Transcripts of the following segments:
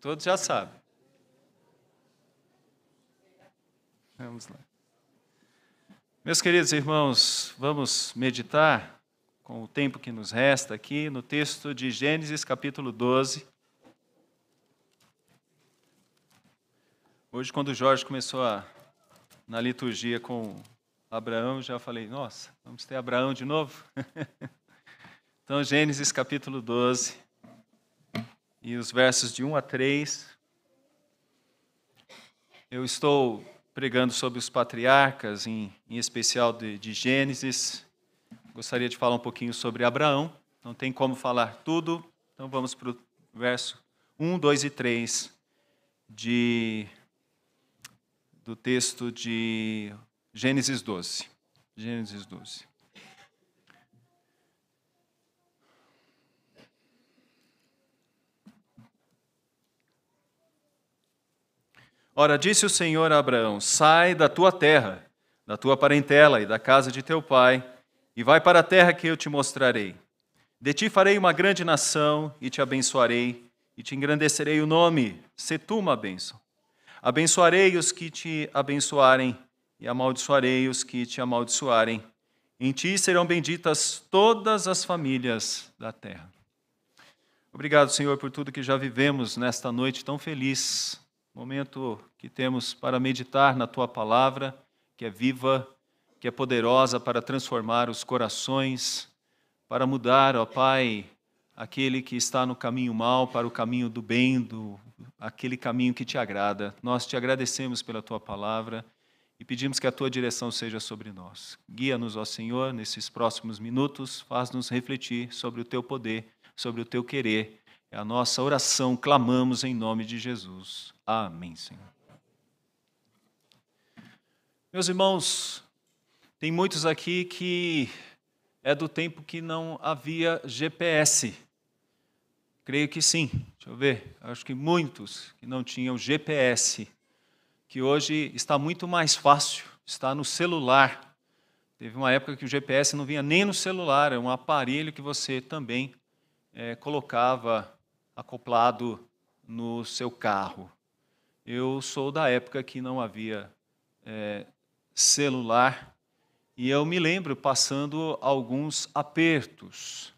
Todos já sabem. Vamos lá. Meus queridos irmãos, vamos meditar com o tempo que nos resta aqui no texto de Gênesis capítulo 12. Hoje, quando o Jorge começou a, na liturgia com Abraão, já falei, nossa, vamos ter Abraão de novo? então, Gênesis capítulo 12 e os versos de 1 a 3. Eu estou pregando sobre os patriarcas, em, em especial de, de Gênesis. Gostaria de falar um pouquinho sobre Abraão. Não tem como falar tudo, então vamos para o verso 1, 2 e 3 de, do texto de Gênesis 12. Gênesis 12. Ora, disse o Senhor a Abraão: Sai da tua terra, da tua parentela e da casa de teu pai, e vai para a terra que eu te mostrarei. De ti farei uma grande nação, e te abençoarei, e te engrandecerei o nome, se tu uma bênção. Abençoarei os que te abençoarem, e amaldiçoarei os que te amaldiçoarem. Em ti serão benditas todas as famílias da terra. Obrigado, Senhor, por tudo que já vivemos nesta noite tão feliz momento que temos para meditar na tua palavra, que é viva, que é poderosa para transformar os corações, para mudar, ó Pai, aquele que está no caminho mal para o caminho do bem, do, aquele caminho que te agrada. Nós te agradecemos pela tua palavra e pedimos que a tua direção seja sobre nós. Guia-nos, ó Senhor, nesses próximos minutos, faz-nos refletir sobre o teu poder, sobre o teu querer é a nossa oração, clamamos em nome de Jesus. Amém, Senhor. Meus irmãos, tem muitos aqui que é do tempo que não havia GPS. Creio que sim. Deixa eu ver. Acho que muitos que não tinham GPS, que hoje está muito mais fácil, está no celular. Teve uma época que o GPS não vinha nem no celular, é um aparelho que você também é, colocava acoplado no seu carro. Eu sou da época que não havia é, celular e eu me lembro passando alguns apertos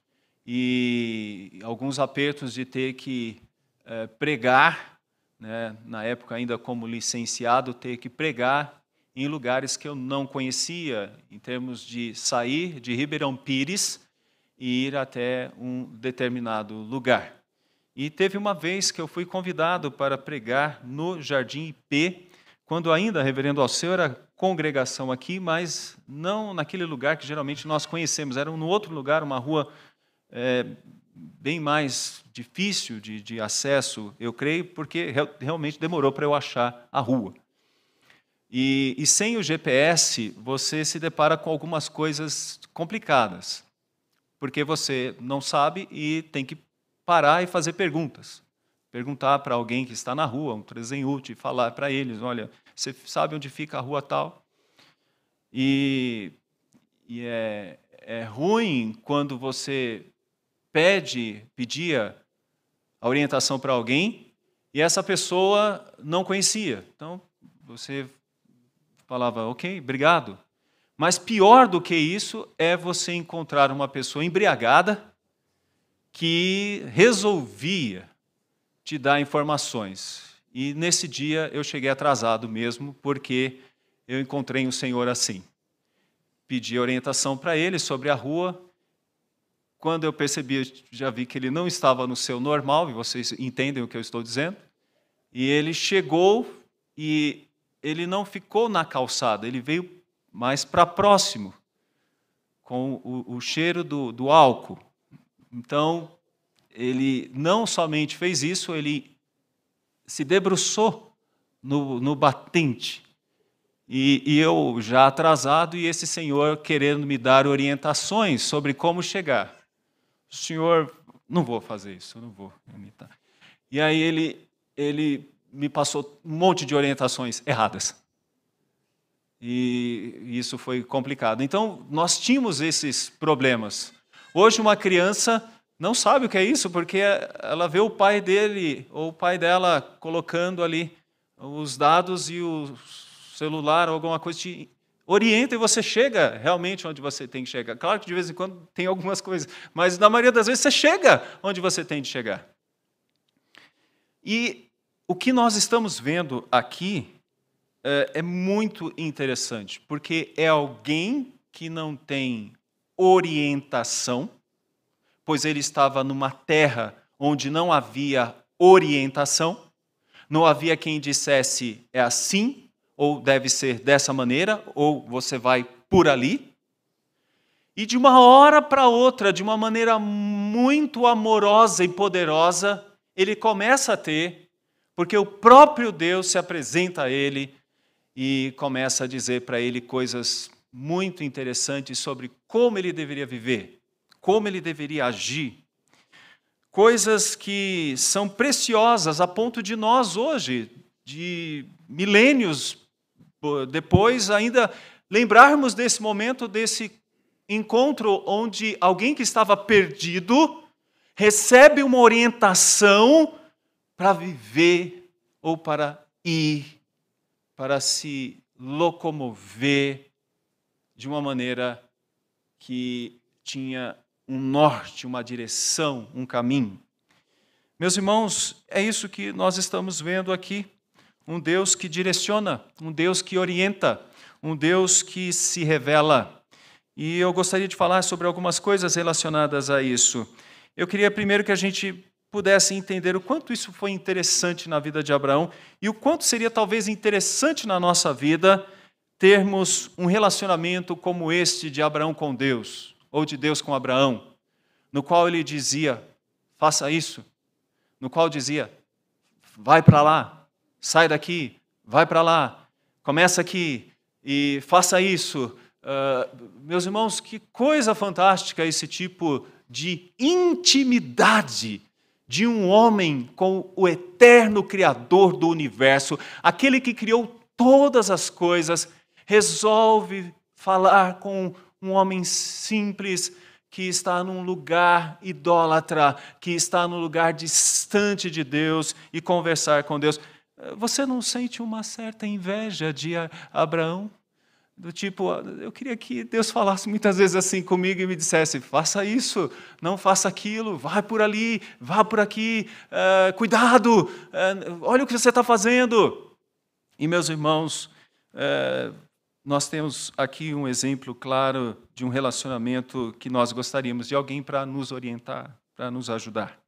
e alguns apertos de ter que é, pregar, né, na época ainda como licenciado, ter que pregar em lugares que eu não conhecia, em termos de sair de Ribeirão Pires e ir até um determinado lugar. E teve uma vez que eu fui convidado para pregar no Jardim IP, quando ainda, reverendo Alceu, era congregação aqui, mas não naquele lugar que geralmente nós conhecemos, era no outro lugar, uma rua é, bem mais difícil de, de, acesso, eu creio, porque realmente demorou para eu achar a rua. E, e sem o GPS, você se depara com algumas coisas complicadas, porque você não sabe e tem que parar e fazer perguntas. Perguntar para alguém que está na rua, um trezenhute, falar para eles: olha, você sabe onde fica a rua tal? E, e é, é ruim quando você pede, pedia a orientação para alguém e essa pessoa não conhecia. Então, você falava, ok, obrigado. Mas pior do que isso é você encontrar uma pessoa embriagada que resolvia te dar informações. E nesse dia eu cheguei atrasado mesmo, porque eu encontrei um senhor assim. Pedi orientação para ele sobre a rua. Quando eu percebi, já vi que ele não estava no seu normal, e vocês entendem o que eu estou dizendo. E ele chegou e ele não ficou na calçada, ele veio mais para próximo, com o, o cheiro do, do álcool. Então, ele não somente fez isso, ele se debruçou no, no batente. E, e, eu já atrasado, e esse senhor querendo me dar orientações sobre como chegar. O senhor, não vou fazer isso, não vou imitar. E aí ele, ele me passou um monte de orientações erradas. E isso foi complicado. Então, nós tínhamos esses problemas. Hoje, uma criança não sabe o que é isso, porque ela vê o pai dele ou o pai dela colocando ali os dados e o celular alguma coisa te orienta e você chega realmente onde você tem que chegar. Claro que de vez em quando tem algumas coisas, mas na maioria das vezes você chega onde você tem de chegar. E o que nós estamos vendo aqui é, é muito interessante, porque é alguém que não tem orientação, pois ele estava numa terra onde não havia orientação, não havia quem dissesse é assim, ou deve ser dessa maneira, ou você vai por ali. E de uma hora para outra, de uma maneira muito amorosa e poderosa, ele começa a ter, porque o próprio Deus se apresenta a ele e começa a dizer para ele coisas muito interessantes sobre como ele deveria viver, como ele deveria agir. Coisas que são preciosas a ponto de nós hoje, de milênios depois, ainda lembrarmos desse momento, desse encontro onde alguém que estava perdido recebe uma orientação para viver ou para ir, para se locomover de uma maneira que tinha um norte, uma direção, um caminho. Meus irmãos, é isso que nós estamos vendo aqui. Um Deus que direciona, um Deus que orienta, um Deus que se revela. E eu gostaria de falar sobre algumas coisas relacionadas a isso. Eu queria primeiro que a gente pudesse entender o quanto isso foi interessante na vida de Abraão e o quanto seria talvez interessante na nossa vida termos um relacionamento como este de Abraão com Deus, ou de Deus com Abraão, no qual ele dizia: faça isso, no qual dizia: vai para lá, sai daqui, vai para lá, começa aqui e faça isso. Uh, meus irmãos, que coisa fantástica esse tipo de intimidade de um homem com o eterno Criador do universo, aquele que criou todas as coisas resolve falar com um homem simples que está num lugar idólatra, que está num lugar distante de Deus e conversar com Deus. Você não sente uma certa inveja de Abraão? Do tipo, eu queria que Deus falasse muitas vezes assim comigo e me dissesse: faça isso, não faça aquilo, vai por ali, vá por aqui, uh, cuidado, uh, olha o que você está fazendo. E meus irmãos, uh, nós temos aqui um exemplo claro de um relacionamento que nós gostaríamos de alguém para nos orientar, para nos ajudar.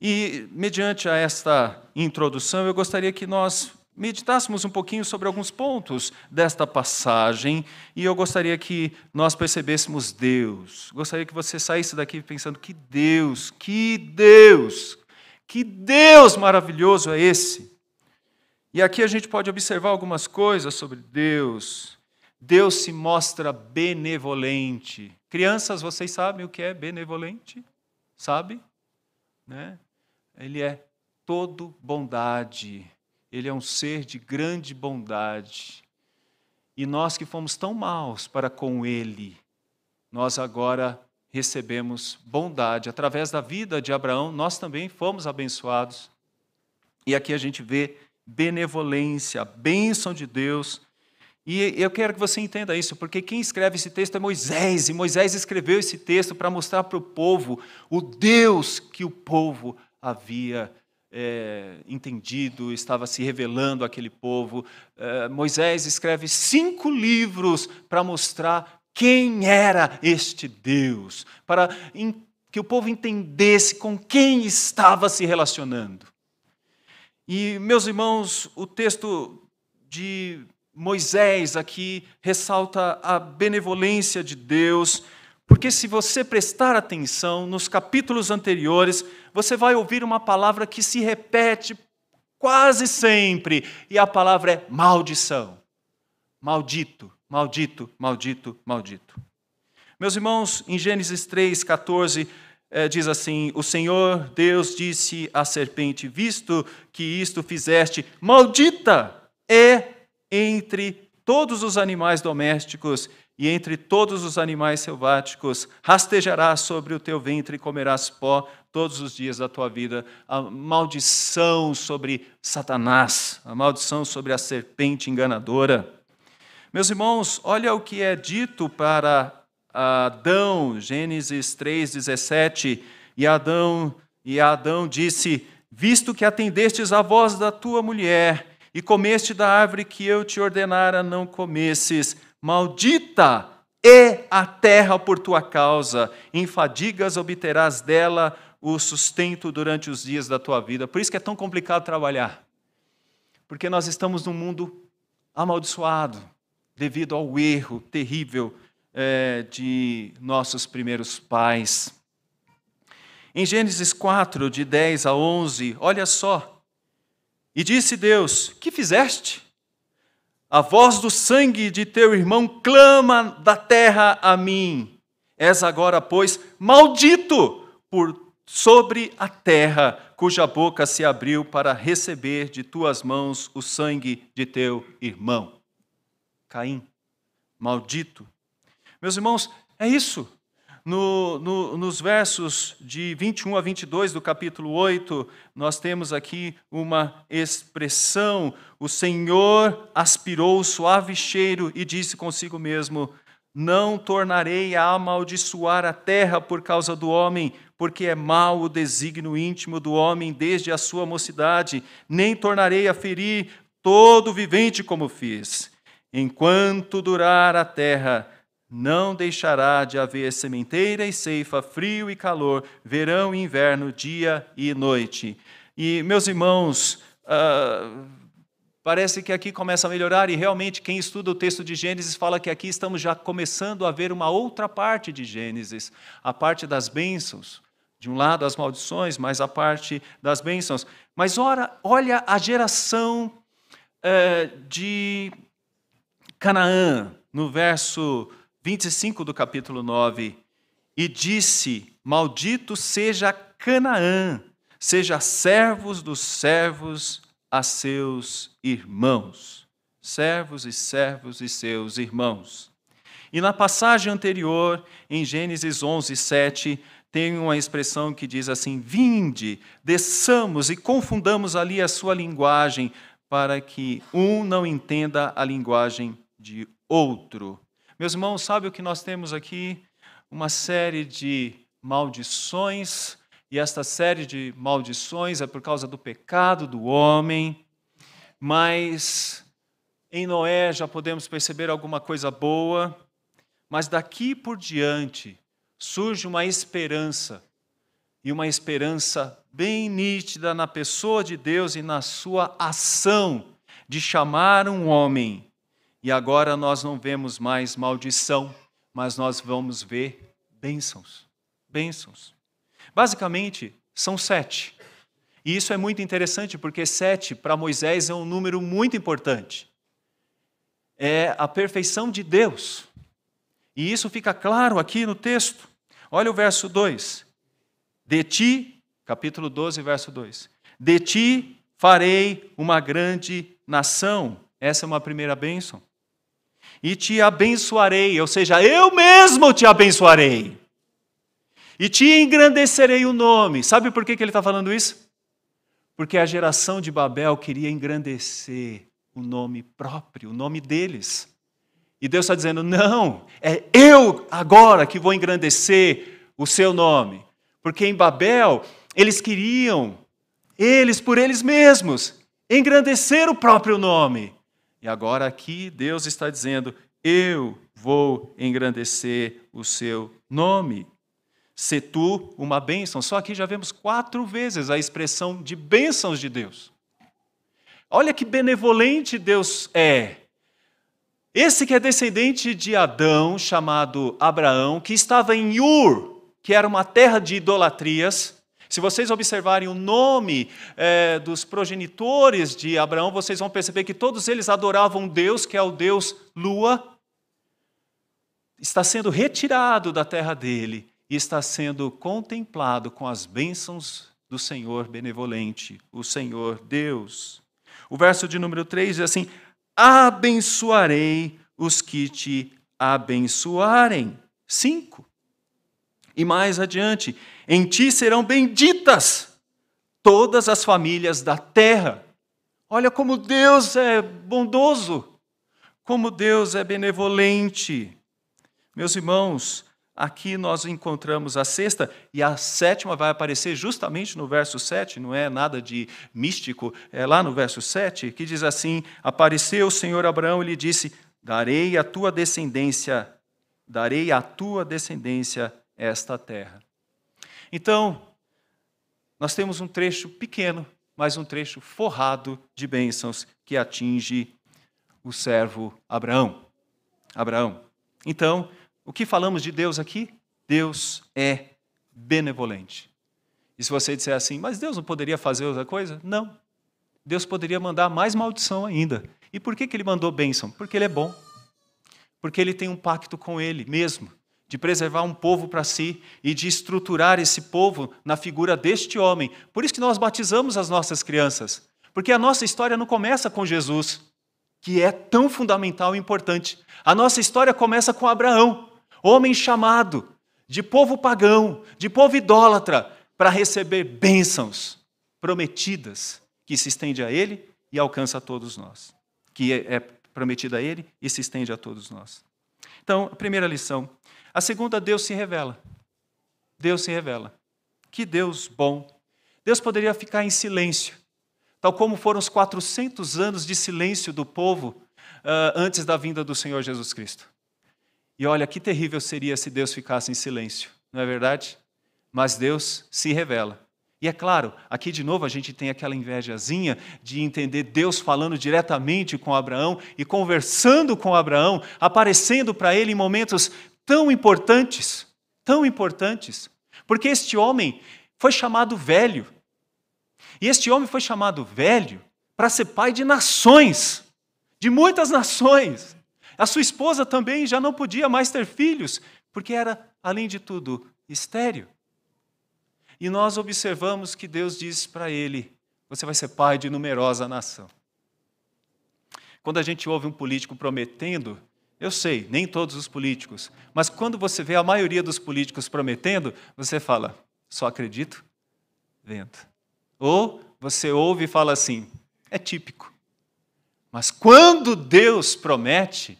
E, mediante a esta introdução, eu gostaria que nós meditássemos um pouquinho sobre alguns pontos desta passagem e eu gostaria que nós percebêssemos Deus. Gostaria que você saísse daqui pensando: que Deus, que Deus, que Deus maravilhoso é esse! E aqui a gente pode observar algumas coisas sobre Deus. Deus se mostra benevolente. Crianças, vocês sabem o que é benevolente? Sabe? Né? Ele é todo bondade. Ele é um ser de grande bondade. E nós que fomos tão maus para com ele, nós agora recebemos bondade. Através da vida de Abraão, nós também fomos abençoados. E aqui a gente vê benevolência, bênção de Deus. E eu quero que você entenda isso, porque quem escreve esse texto é Moisés, e Moisés escreveu esse texto para mostrar para o povo o Deus que o povo havia é, entendido, estava se revelando àquele povo. É, Moisés escreve cinco livros para mostrar quem era este Deus, para que o povo entendesse com quem estava se relacionando. E, meus irmãos, o texto de Moisés aqui ressalta a benevolência de Deus, porque se você prestar atenção nos capítulos anteriores, você vai ouvir uma palavra que se repete quase sempre, e a palavra é maldição. Maldito, maldito, maldito, maldito. Meus irmãos, em Gênesis 3, 14, é, diz assim: O Senhor Deus disse à serpente: Visto que isto fizeste, maldita é entre todos os animais domésticos e entre todos os animais selváticos, rastejarás sobre o teu ventre e comerás pó todos os dias da tua vida. A maldição sobre Satanás, a maldição sobre a serpente enganadora. Meus irmãos, olha o que é dito para Adão, Gênesis 3:17, e Adão e Adão disse: Visto que atendestes à voz da tua mulher e comeste da árvore que eu te ordenara não comesses, Maldita é a terra por tua causa, em fadigas obterás dela o sustento durante os dias da tua vida. Por isso que é tão complicado trabalhar. Porque nós estamos num mundo amaldiçoado, devido ao erro terrível é, de nossos primeiros pais. Em Gênesis 4, de 10 a 11, olha só. E disse Deus: Que fizeste? A voz do sangue de teu irmão clama da terra a mim. És agora, pois, maldito por sobre a terra, cuja boca se abriu para receber de tuas mãos o sangue de teu irmão. Caim, maldito. Meus irmãos, é isso no, no, nos versos de 21 a 22 do capítulo 8, nós temos aqui uma expressão: o Senhor aspirou o suave cheiro e disse consigo mesmo: Não tornarei a amaldiçoar a terra por causa do homem, porque é mau o desígnio íntimo do homem desde a sua mocidade, nem tornarei a ferir todo vivente como fiz. Enquanto durar a terra, não deixará de haver sementeira e ceifa, frio e calor, verão e inverno, dia e noite. E, meus irmãos, uh, parece que aqui começa a melhorar, e realmente quem estuda o texto de Gênesis fala que aqui estamos já começando a ver uma outra parte de Gênesis, a parte das bênçãos. De um lado as maldições, mas a parte das bênçãos. Mas ora, olha a geração uh, de Canaã, no verso 25 do capítulo 9, e disse: Maldito seja Canaã, seja servos dos servos a seus irmãos. Servos e servos e seus irmãos. E na passagem anterior, em Gênesis 11, 7, tem uma expressão que diz assim: Vinde, desçamos e confundamos ali a sua linguagem, para que um não entenda a linguagem de outro. Meus irmãos, sabe o que nós temos aqui? Uma série de maldições, e esta série de maldições é por causa do pecado do homem, mas em Noé já podemos perceber alguma coisa boa, mas daqui por diante surge uma esperança, e uma esperança bem nítida na pessoa de Deus e na sua ação de chamar um homem e agora nós não vemos mais maldição, mas nós vamos ver bênçãos. Bênçãos. Basicamente, são sete. E isso é muito interessante, porque sete, para Moisés, é um número muito importante. É a perfeição de Deus. E isso fica claro aqui no texto. Olha o verso 2. De ti, capítulo 12, verso 2. De ti farei uma grande nação. Essa é uma primeira bênção e te abençoarei, ou seja, eu mesmo te abençoarei. E te engrandecerei o nome. Sabe por que, que ele está falando isso? Porque a geração de Babel queria engrandecer o nome próprio, o nome deles. E Deus está dizendo: não, é eu agora que vou engrandecer o seu nome. Porque em Babel, eles queriam, eles por eles mesmos, engrandecer o próprio nome. E agora aqui Deus está dizendo: Eu vou engrandecer o seu nome. Se tu uma bênção. Só aqui já vemos quatro vezes a expressão de bênçãos de Deus. Olha que benevolente Deus é. Esse que é descendente de Adão, chamado Abraão, que estava em Ur, que era uma terra de idolatrias, se vocês observarem o nome é, dos progenitores de Abraão, vocês vão perceber que todos eles adoravam Deus, que é o Deus Lua. Está sendo retirado da terra dele e está sendo contemplado com as bênçãos do Senhor benevolente, o Senhor Deus. O verso de número 3 diz assim: Abençoarei os que te abençoarem. Cinco. E mais adiante, em ti serão benditas todas as famílias da terra. Olha como Deus é bondoso, como Deus é benevolente. Meus irmãos, aqui nós encontramos a sexta e a sétima vai aparecer justamente no verso 7, não é nada de místico, é lá no verso 7, que diz assim: Apareceu o Senhor Abraão e lhe disse: Darei à tua descendência, darei à tua descendência esta terra. Então, nós temos um trecho pequeno, mas um trecho forrado de bênçãos que atinge o servo Abraão. Abraão. Então, o que falamos de Deus aqui? Deus é benevolente. E se você disser assim, mas Deus não poderia fazer outra coisa? Não. Deus poderia mandar mais maldição ainda. E por que, que ele mandou bênção? Porque ele é bom. Porque ele tem um pacto com ele mesmo de preservar um povo para si e de estruturar esse povo na figura deste homem. Por isso que nós batizamos as nossas crianças, porque a nossa história não começa com Jesus, que é tão fundamental e importante. A nossa história começa com Abraão, homem chamado de povo pagão, de povo idólatra, para receber bênçãos prometidas que se estende a ele e alcança a todos nós. Que é, é prometida a ele e se estende a todos nós. Então, a primeira lição a segunda, Deus se revela. Deus se revela. Que Deus bom. Deus poderia ficar em silêncio, tal como foram os 400 anos de silêncio do povo uh, antes da vinda do Senhor Jesus Cristo. E olha que terrível seria se Deus ficasse em silêncio, não é verdade? Mas Deus se revela. E é claro, aqui de novo a gente tem aquela invejazinha de entender Deus falando diretamente com Abraão e conversando com Abraão, aparecendo para ele em momentos tão importantes, tão importantes, porque este homem foi chamado velho. E este homem foi chamado velho para ser pai de nações, de muitas nações. A sua esposa também já não podia mais ter filhos, porque era, além de tudo, estéril. E nós observamos que Deus diz para ele: Você vai ser pai de numerosa nação. Quando a gente ouve um político prometendo eu sei, nem todos os políticos, mas quando você vê a maioria dos políticos prometendo, você fala, só acredito vendo. Ou você ouve e fala assim, é típico. Mas quando Deus promete,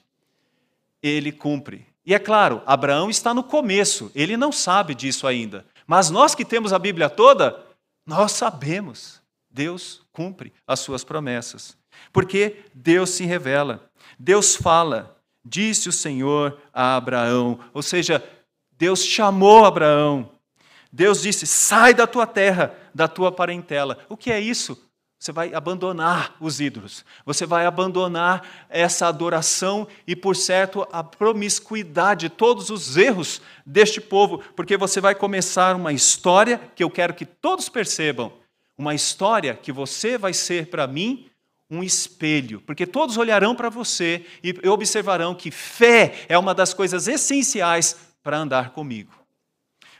ele cumpre. E é claro, Abraão está no começo, ele não sabe disso ainda. Mas nós que temos a Bíblia toda, nós sabemos. Deus cumpre as suas promessas. Porque Deus se revela, Deus fala, disse o Senhor a Abraão. Ou seja, Deus chamou Abraão. Deus disse: sai da tua terra, da tua parentela. O que é isso? Você vai abandonar os ídolos, você vai abandonar essa adoração e, por certo, a promiscuidade, todos os erros deste povo, porque você vai começar uma história que eu quero que todos percebam, uma história que você vai ser para mim um espelho, porque todos olharão para você e observarão que fé é uma das coisas essenciais para andar comigo.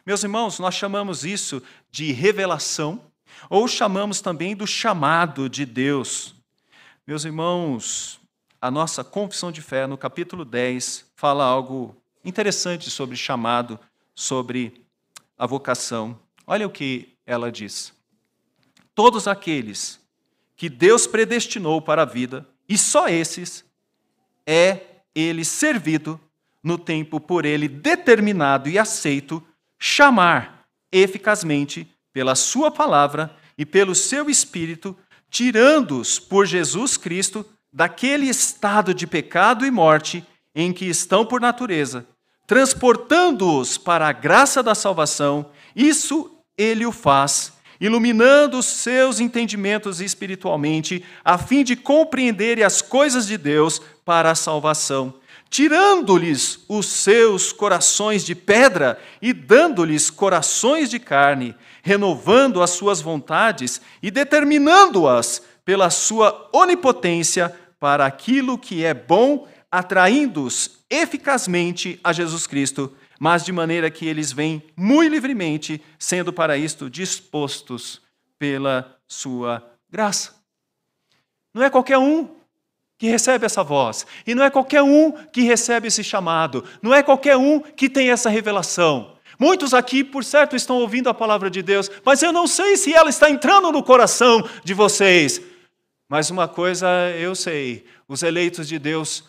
Meus irmãos, nós chamamos isso de revelação, ou chamamos também do chamado de Deus. Meus irmãos, a nossa confissão de fé, no capítulo 10, fala algo interessante sobre chamado, sobre a vocação. Olha o que ela diz. Todos aqueles que Deus predestinou para a vida, e só esses é ele servido no tempo por ele determinado e aceito, chamar eficazmente pela sua palavra e pelo seu espírito, tirando-os por Jesus Cristo daquele estado de pecado e morte em que estão por natureza, transportando-os para a graça da salvação. Isso ele o faz iluminando os seus entendimentos espiritualmente, a fim de compreenderem as coisas de Deus para a salvação, tirando-lhes os seus corações de pedra e dando-lhes corações de carne, renovando as suas vontades e determinando-as pela sua onipotência para aquilo que é bom, atraindo-os eficazmente a Jesus Cristo mas de maneira que eles vêm muito livremente, sendo para isto dispostos pela sua graça. Não é qualquer um que recebe essa voz. E não é qualquer um que recebe esse chamado. Não é qualquer um que tem essa revelação. Muitos aqui, por certo, estão ouvindo a palavra de Deus, mas eu não sei se ela está entrando no coração de vocês. Mas uma coisa eu sei: os eleitos de Deus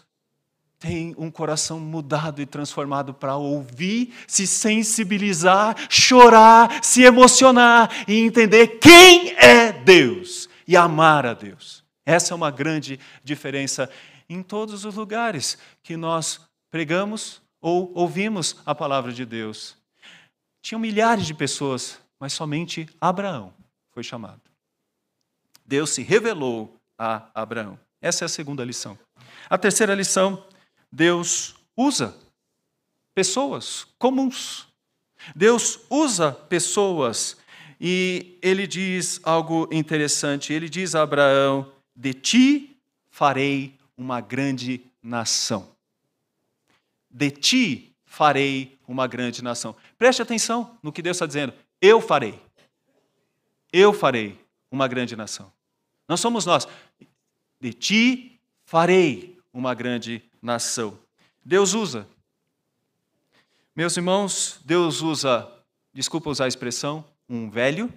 têm um coração mudado e transformado para ouvir, se sensibilizar, chorar, se emocionar e entender quem é Deus e amar a Deus. Essa é uma grande diferença em todos os lugares que nós pregamos ou ouvimos a palavra de Deus. Tinham milhares de pessoas, mas somente Abraão foi chamado. Deus se revelou a Abraão. Essa é a segunda lição. A terceira lição, Deus usa pessoas comuns. Deus usa pessoas e ele diz algo interessante. Ele diz a Abraão: De ti farei uma grande nação. De ti farei uma grande nação. Preste atenção no que Deus está dizendo. Eu farei. Eu farei uma grande nação. Não somos nós. De ti farei uma grande nação. Deus usa. Meus irmãos, Deus usa, desculpa usar a expressão, um velho,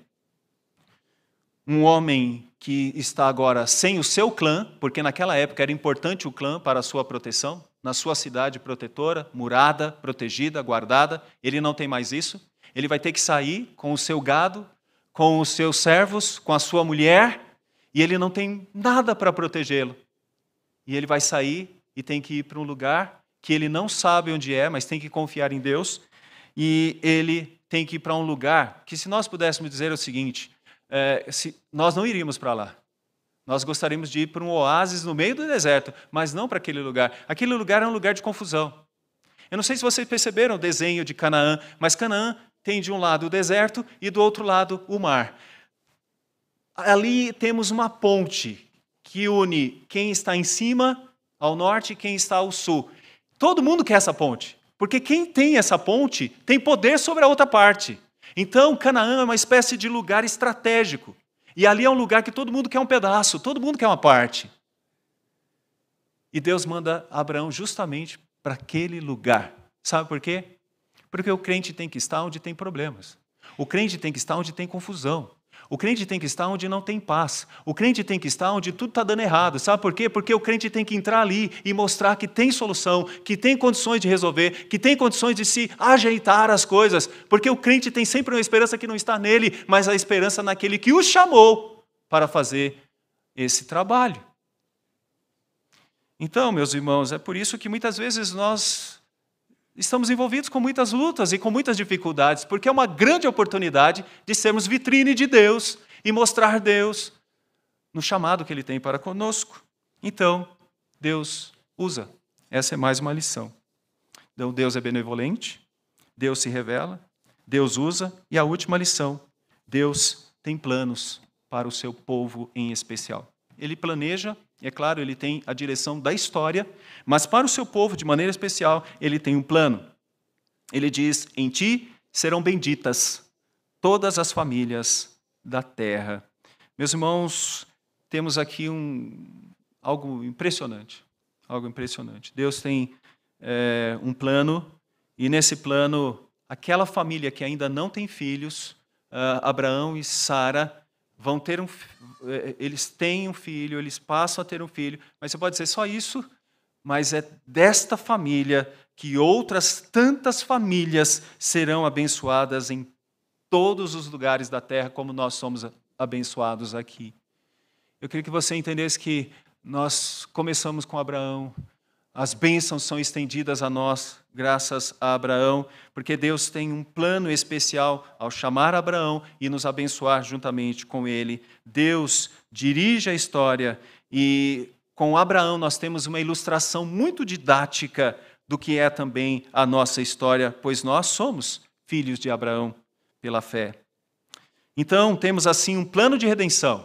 um homem que está agora sem o seu clã, porque naquela época era importante o clã para a sua proteção, na sua cidade protetora, murada, protegida, guardada, ele não tem mais isso. Ele vai ter que sair com o seu gado, com os seus servos, com a sua mulher, e ele não tem nada para protegê-lo. E ele vai sair e tem que ir para um lugar que ele não sabe onde é, mas tem que confiar em Deus. E ele tem que ir para um lugar que, se nós pudéssemos dizer o seguinte, é, se, nós não iríamos para lá. Nós gostaríamos de ir para um oásis no meio do deserto, mas não para aquele lugar. Aquele lugar é um lugar de confusão. Eu não sei se vocês perceberam o desenho de Canaã, mas Canaã tem de um lado o deserto e do outro lado o mar. Ali temos uma ponte que une quem está em cima ao norte e quem está ao sul. Todo mundo quer essa ponte. Porque quem tem essa ponte tem poder sobre a outra parte. Então, Canaã é uma espécie de lugar estratégico. E ali é um lugar que todo mundo quer um pedaço, todo mundo quer uma parte. E Deus manda Abraão justamente para aquele lugar. Sabe por quê? Porque o crente tem que estar onde tem problemas. O crente tem que estar onde tem confusão. O crente tem que estar onde não tem paz. O crente tem que estar onde tudo está dando errado. Sabe por quê? Porque o crente tem que entrar ali e mostrar que tem solução, que tem condições de resolver, que tem condições de se ajeitar as coisas. Porque o crente tem sempre uma esperança que não está nele, mas a esperança naquele que o chamou para fazer esse trabalho. Então, meus irmãos, é por isso que muitas vezes nós estamos envolvidos com muitas lutas e com muitas dificuldades, porque é uma grande oportunidade de sermos vitrine de Deus e mostrar Deus no chamado que Ele tem para conosco. Então, Deus usa. Essa é mais uma lição. Então, Deus é benevolente, Deus se revela, Deus usa, e a última lição: Deus tem planos para o seu povo em especial. Ele planeja é claro, ele tem a direção da história, mas para o seu povo, de maneira especial, ele tem um plano. Ele diz: Em ti serão benditas todas as famílias da terra. Meus irmãos, temos aqui um, algo impressionante. Algo impressionante. Deus tem é, um plano, e nesse plano, aquela família que ainda não tem filhos, uh, Abraão e Sara, vão ter um, é, é, eles têm um filho, eles passam a ter um filho, mas você pode dizer só isso, mas é desta família que outras tantas famílias serão abençoadas em todos os lugares da terra, como nós somos abençoados aqui. Eu queria que você entendesse que nós começamos com Abraão, as bênçãos são estendidas a nós, graças a Abraão, porque Deus tem um plano especial ao chamar Abraão e nos abençoar juntamente com ele. Deus dirige a história e com Abraão nós temos uma ilustração muito didática do que é também a nossa história, pois nós somos filhos de Abraão pela fé. Então, temos assim um plano de redenção,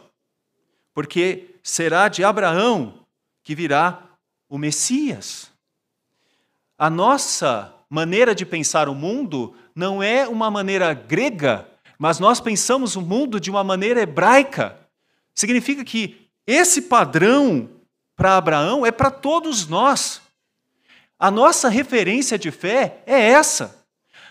porque será de Abraão que virá o Messias. A nossa maneira de pensar o mundo não é uma maneira grega, mas nós pensamos o mundo de uma maneira hebraica. Significa que esse padrão para Abraão é para todos nós. A nossa referência de fé é essa.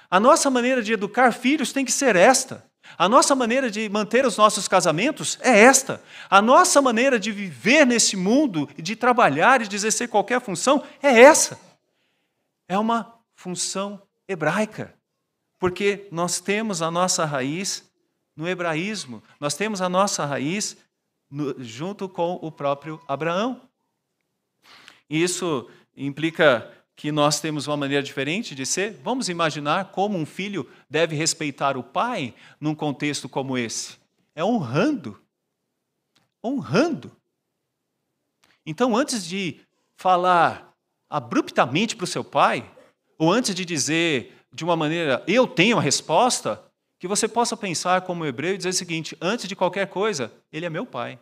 A nossa maneira de educar filhos tem que ser esta. A nossa maneira de manter os nossos casamentos é esta. A nossa maneira de viver nesse mundo, de trabalhar e de exercer qualquer função é essa. É uma função hebraica, porque nós temos a nossa raiz no hebraísmo, nós temos a nossa raiz no, junto com o próprio Abraão. Isso implica que nós temos uma maneira diferente de ser? Vamos imaginar como um filho deve respeitar o pai num contexto como esse. É honrando. Honrando. Então, antes de falar abruptamente para o seu pai, ou antes de dizer de uma maneira, eu tenho a resposta, que você possa pensar como hebreu e dizer o seguinte: antes de qualquer coisa, ele é meu pai,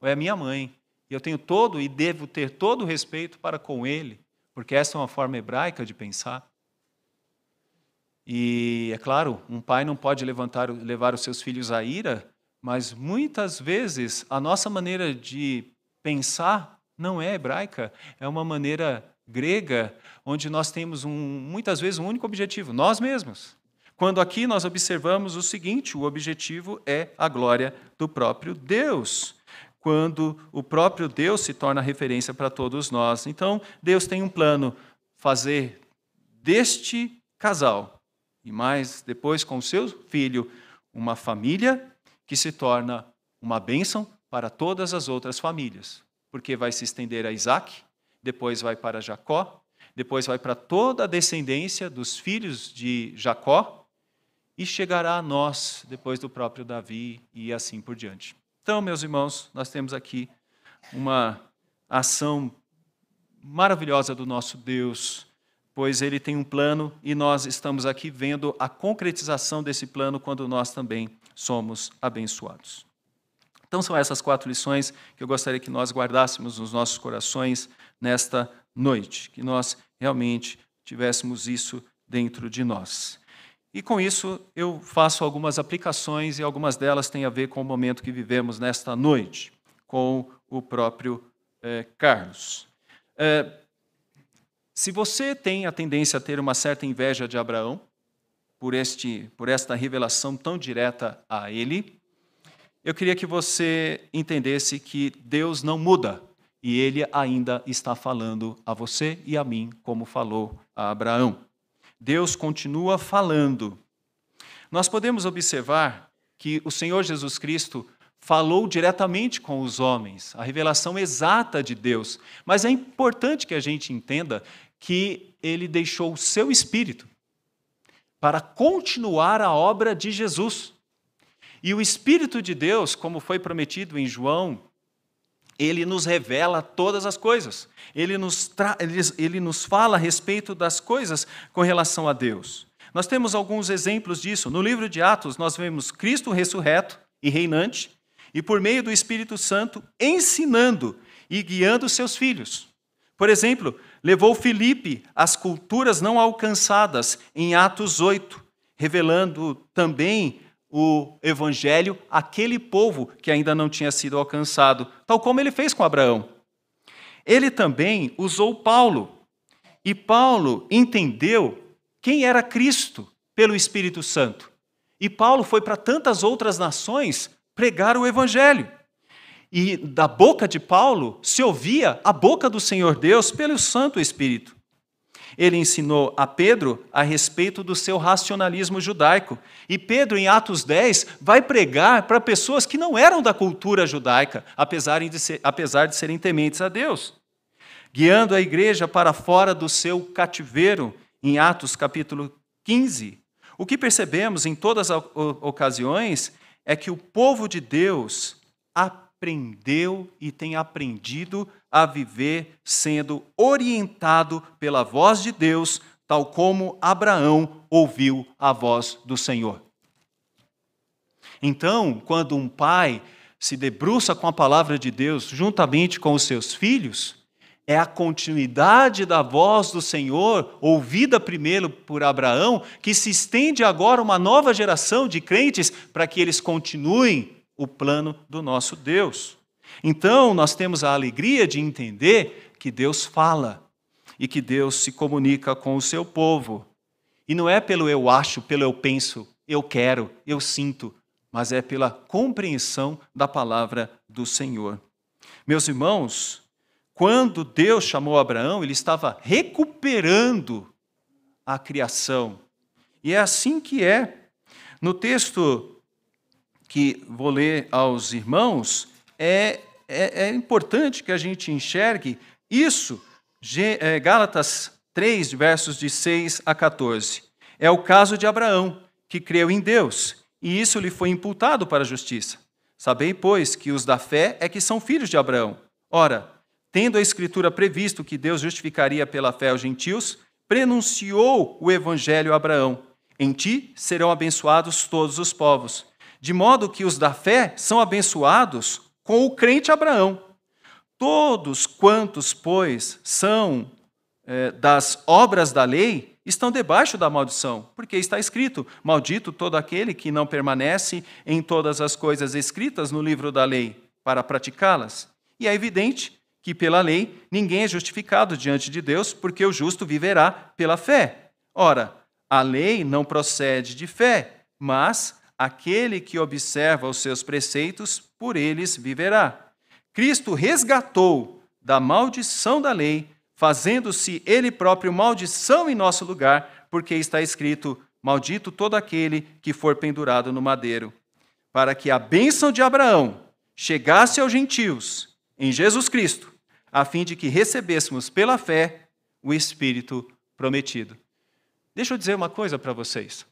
ou é minha mãe, e eu tenho todo e devo ter todo o respeito para com ele porque essa é uma forma hebraica de pensar. E, é claro, um pai não pode levantar, levar os seus filhos à ira, mas muitas vezes a nossa maneira de pensar não é hebraica, é uma maneira grega, onde nós temos um, muitas vezes um único objetivo, nós mesmos. Quando aqui nós observamos o seguinte: o objetivo é a glória do próprio Deus quando o próprio Deus se torna referência para todos nós. Então, Deus tem um plano fazer deste casal e mais depois com o seu filho uma família que se torna uma bênção para todas as outras famílias, porque vai se estender a Isaac, depois vai para Jacó, depois vai para toda a descendência dos filhos de Jacó e chegará a nós depois do próprio Davi e assim por diante. Então, meus irmãos, nós temos aqui uma ação maravilhosa do nosso Deus, pois ele tem um plano e nós estamos aqui vendo a concretização desse plano quando nós também somos abençoados. Então, são essas quatro lições que eu gostaria que nós guardássemos nos nossos corações nesta noite, que nós realmente tivéssemos isso dentro de nós. E com isso eu faço algumas aplicações e algumas delas têm a ver com o momento que vivemos nesta noite, com o próprio é, Carlos. É, se você tem a tendência a ter uma certa inveja de Abraão, por, este, por esta revelação tão direta a ele, eu queria que você entendesse que Deus não muda e ele ainda está falando a você e a mim, como falou a Abraão. Deus continua falando. Nós podemos observar que o Senhor Jesus Cristo falou diretamente com os homens, a revelação exata de Deus. Mas é importante que a gente entenda que ele deixou o seu espírito para continuar a obra de Jesus. E o Espírito de Deus, como foi prometido em João ele nos revela todas as coisas. Ele nos, ele, ele nos fala a respeito das coisas com relação a Deus. Nós temos alguns exemplos disso. No livro de Atos, nós vemos Cristo ressurreto e reinante, e por meio do Espírito Santo ensinando e guiando seus filhos. Por exemplo, levou Filipe às culturas não alcançadas em Atos 8, revelando também o evangelho àquele povo que ainda não tinha sido alcançado, tal como ele fez com Abraão. Ele também usou Paulo, e Paulo entendeu quem era Cristo pelo Espírito Santo. E Paulo foi para tantas outras nações pregar o evangelho. E da boca de Paulo se ouvia a boca do Senhor Deus pelo Santo Espírito. Ele ensinou a Pedro a respeito do seu racionalismo judaico. E Pedro, em Atos 10, vai pregar para pessoas que não eram da cultura judaica, apesar de, ser, apesar de serem tementes a Deus. Guiando a igreja para fora do seu cativeiro, em Atos capítulo 15. O que percebemos em todas as ocasiões é que o povo de Deus aprendeu e tem aprendido a viver sendo orientado pela voz de Deus, tal como Abraão ouviu a voz do Senhor. Então, quando um pai se debruça com a palavra de Deus juntamente com os seus filhos, é a continuidade da voz do Senhor, ouvida primeiro por Abraão, que se estende agora uma nova geração de crentes para que eles continuem o plano do nosso Deus. Então, nós temos a alegria de entender que Deus fala e que Deus se comunica com o seu povo. E não é pelo eu acho, pelo eu penso, eu quero, eu sinto, mas é pela compreensão da palavra do Senhor. Meus irmãos, quando Deus chamou Abraão, ele estava recuperando a criação. E é assim que é. No texto que vou ler aos irmãos, é, é, é importante que a gente enxergue isso. É, Gálatas 3, versos de 6 a 14. É o caso de Abraão, que creu em Deus, e isso lhe foi imputado para a justiça. Sabei, pois, que os da fé é que são filhos de Abraão. Ora, tendo a Escritura previsto que Deus justificaria pela fé os gentios, prenunciou o evangelho a Abraão: Em ti serão abençoados todos os povos. De modo que os da fé são abençoados com o crente Abraão. Todos quantos, pois, são é, das obras da lei, estão debaixo da maldição, porque está escrito: Maldito todo aquele que não permanece em todas as coisas escritas no livro da lei para praticá-las. E é evidente que pela lei ninguém é justificado diante de Deus, porque o justo viverá pela fé. Ora, a lei não procede de fé, mas aquele que observa os seus preceitos, por eles viverá. Cristo resgatou da maldição da lei, fazendo-se ele próprio maldição em nosso lugar, porque está escrito: Maldito todo aquele que for pendurado no madeiro, para que a bênção de Abraão chegasse aos gentios em Jesus Cristo a fim de que recebêssemos pela fé o Espírito prometido. Deixa eu dizer uma coisa para vocês.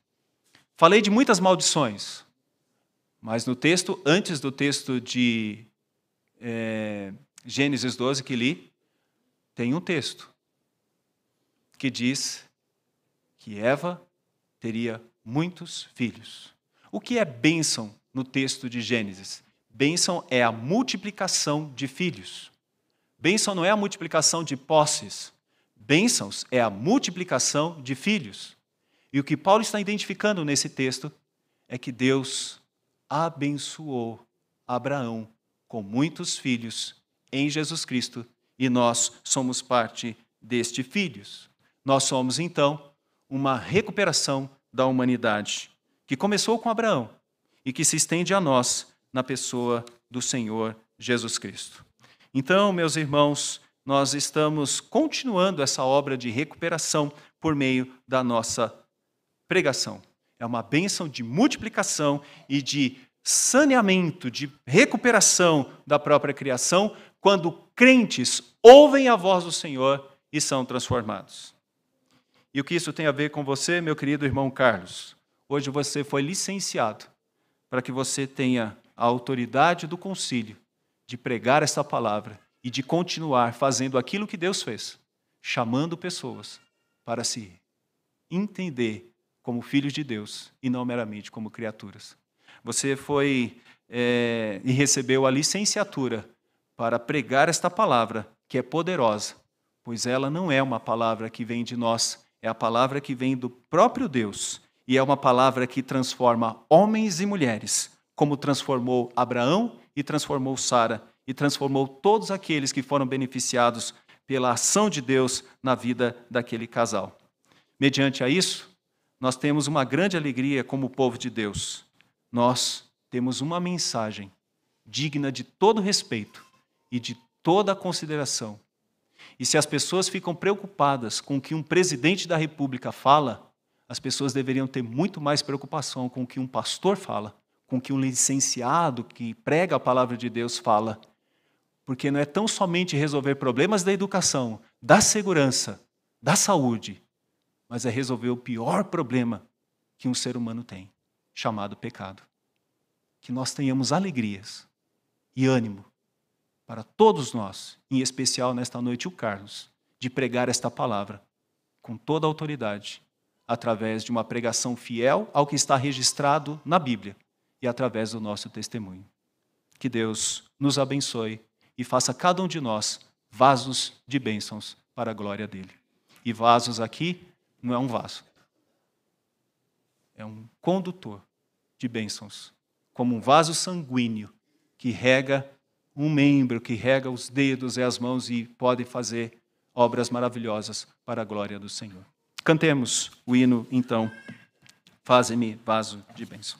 Falei de muitas maldições, mas no texto, antes do texto de é, Gênesis 12 que li, tem um texto que diz que Eva teria muitos filhos. O que é bênção no texto de Gênesis? Bênção é a multiplicação de filhos. Bênção não é a multiplicação de posses. Bênçãos é a multiplicação de filhos. E o que Paulo está identificando nesse texto é que Deus abençoou Abraão com muitos filhos em Jesus Cristo e nós somos parte destes filhos. Nós somos, então, uma recuperação da humanidade que começou com Abraão e que se estende a nós na pessoa do Senhor Jesus Cristo. Então, meus irmãos, nós estamos continuando essa obra de recuperação por meio da nossa pregação. É uma bênção de multiplicação e de saneamento, de recuperação da própria criação, quando crentes ouvem a voz do Senhor e são transformados. E o que isso tem a ver com você, meu querido irmão Carlos? Hoje você foi licenciado para que você tenha a autoridade do concílio de pregar essa palavra e de continuar fazendo aquilo que Deus fez, chamando pessoas para se entender como filhos de Deus e não meramente como criaturas. Você foi é, e recebeu a licenciatura para pregar esta palavra, que é poderosa, pois ela não é uma palavra que vem de nós, é a palavra que vem do próprio Deus e é uma palavra que transforma homens e mulheres, como transformou Abraão e transformou Sara e transformou todos aqueles que foram beneficiados pela ação de Deus na vida daquele casal. Mediante a isso, nós temos uma grande alegria como povo de Deus. Nós temos uma mensagem digna de todo respeito e de toda consideração. E se as pessoas ficam preocupadas com o que um presidente da República fala, as pessoas deveriam ter muito mais preocupação com o que um pastor fala com que um licenciado que prega a palavra de Deus fala. Porque não é tão somente resolver problemas da educação, da segurança, da saúde, mas é resolver o pior problema que um ser humano tem, chamado pecado. Que nós tenhamos alegrias e ânimo para todos nós, em especial nesta noite o Carlos, de pregar esta palavra com toda a autoridade, através de uma pregação fiel ao que está registrado na Bíblia e através do nosso testemunho. Que Deus nos abençoe e faça cada um de nós vasos de bênçãos para a glória dele. E vasos aqui não é um vaso, é um condutor de bênçãos, como um vaso sanguíneo que rega um membro que rega os dedos e as mãos e pode fazer obras maravilhosas para a glória do Senhor. Cantemos o hino, então, Faze-me vaso de bênção.